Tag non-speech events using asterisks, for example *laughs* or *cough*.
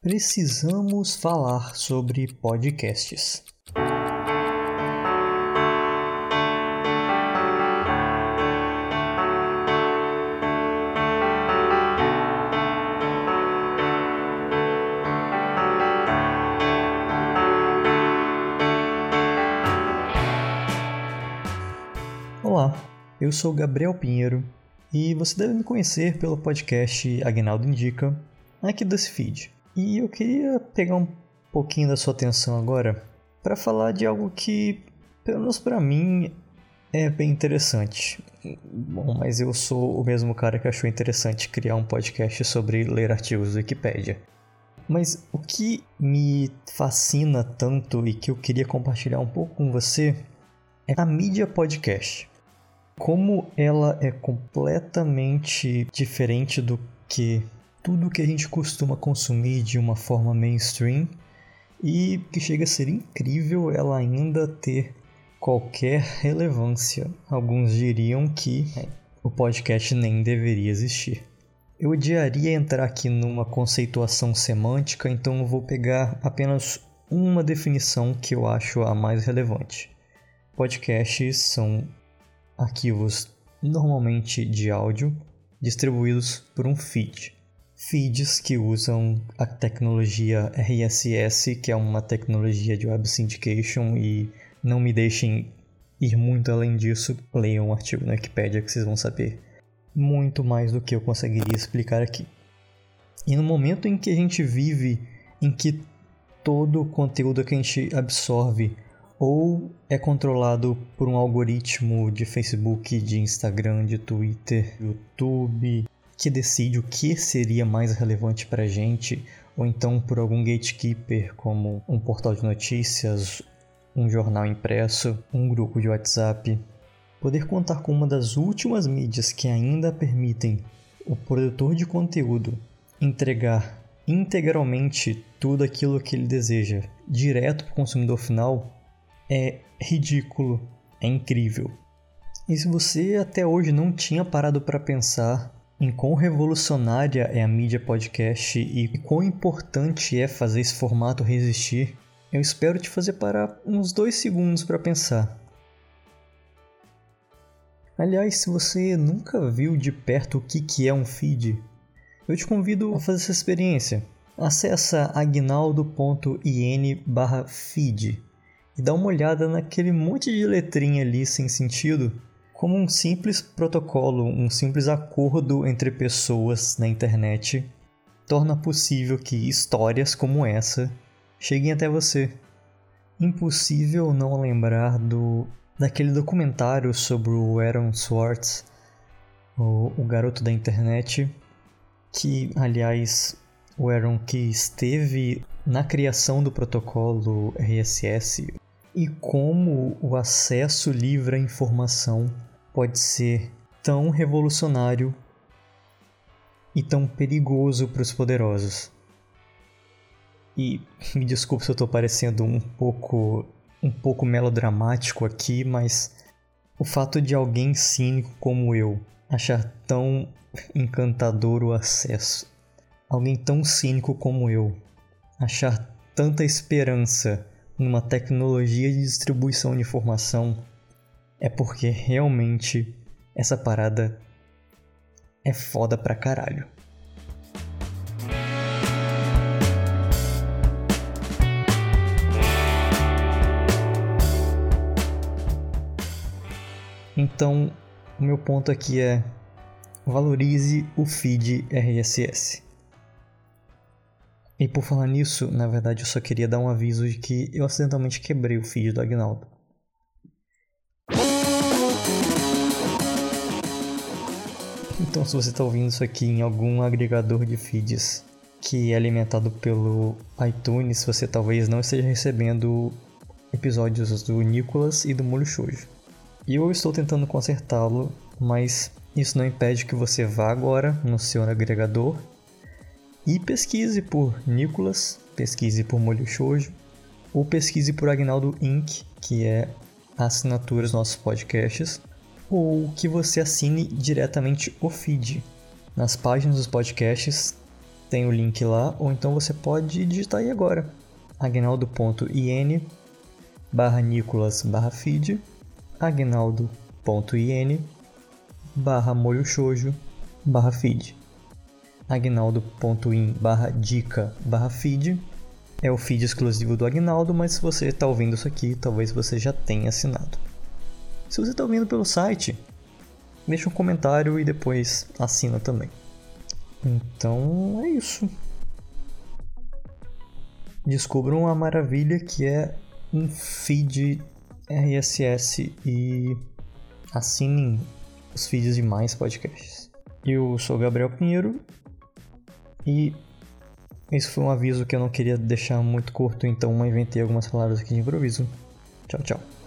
Precisamos falar sobre podcasts. Olá, eu sou Gabriel Pinheiro e você deve me conhecer pelo podcast Agnaldo Indica, aqui desse feed. E eu queria pegar um pouquinho da sua atenção agora para falar de algo que, pelo menos para mim, é bem interessante. Bom, mas eu sou o mesmo cara que achou interessante criar um podcast sobre ler artigos do Wikipedia. Mas o que me fascina tanto e que eu queria compartilhar um pouco com você é a mídia podcast. Como ela é completamente diferente do que tudo que a gente costuma consumir de uma forma mainstream e que chega a ser incrível ela ainda ter qualquer relevância. Alguns diriam que o podcast nem deveria existir. Eu odiaria entrar aqui numa conceituação semântica, então eu vou pegar apenas uma definição que eu acho a mais relevante. Podcasts são arquivos normalmente de áudio distribuídos por um feed feeds que usam a tecnologia RSS, que é uma tecnologia de web syndication, e não me deixem ir muito além disso, leiam um artigo na Wikipedia que vocês vão saber muito mais do que eu conseguiria explicar aqui. E no momento em que a gente vive, em que todo o conteúdo que a gente absorve ou é controlado por um algoritmo de Facebook, de Instagram, de Twitter, YouTube, que decide o que seria mais relevante para a gente, ou então por algum gatekeeper, como um portal de notícias, um jornal impresso, um grupo de WhatsApp. Poder contar com uma das últimas mídias que ainda permitem o produtor de conteúdo entregar integralmente tudo aquilo que ele deseja direto para o consumidor final é ridículo, é incrível. E se você até hoje não tinha parado para pensar em quão revolucionária é a mídia podcast e quão importante é fazer esse formato resistir, eu espero te fazer parar uns dois segundos para pensar. Aliás, se você nunca viu de perto o que é um feed, eu te convido a fazer essa experiência. Acesse agnaldo.in feed e dá uma olhada naquele monte de letrinha ali sem sentido como um simples protocolo, um simples acordo entre pessoas na internet torna possível que histórias como essa cheguem até você. Impossível não lembrar do daquele documentário sobre o Aaron Swartz, o, o garoto da internet, que, aliás, o Aaron que esteve na criação do protocolo RSS e como o acesso livre à informação pode ser tão revolucionário e tão perigoso para os poderosos. E *laughs* me desculpe se eu estou parecendo um pouco um pouco melodramático aqui, mas o fato de alguém cínico como eu achar tão encantador o acesso, alguém tão cínico como eu achar tanta esperança numa tecnologia de distribuição de informação é porque realmente essa parada é foda pra caralho. Então, o meu ponto aqui é valorize o feed RSS. E por falar nisso, na verdade eu só queria dar um aviso de que eu acidentalmente quebrei o feed do Agnaldo. Então, se você está ouvindo isso aqui em algum agregador de feeds que é alimentado pelo iTunes, você talvez não esteja recebendo episódios do Nicolas e do Molho Shoujo. E eu estou tentando consertá-lo, mas isso não impede que você vá agora no seu agregador e pesquise por Nicolas, pesquise por Molho Shoujo ou pesquise por Agnaldo Inc., que é a assinatura dos nossos podcasts ou que você assine diretamente o feed. Nas páginas dos podcasts tem o link lá, ou então você pode digitar aí agora. agnaldo.in barra nicolas barra feed agnaldo.in barra molho shoujo barra feed agnaldo.in barra dica barra feed é o feed exclusivo do Agnaldo, mas se você está ouvindo isso aqui, talvez você já tenha assinado. Se você está ouvindo pelo site, deixa um comentário e depois assina também. Então é isso. Descubram a maravilha que é um feed RSS e assinem os feeds de mais podcasts. Eu sou Gabriel Pinheiro e esse foi um aviso que eu não queria deixar muito curto, então inventei algumas palavras aqui de improviso. Tchau, tchau.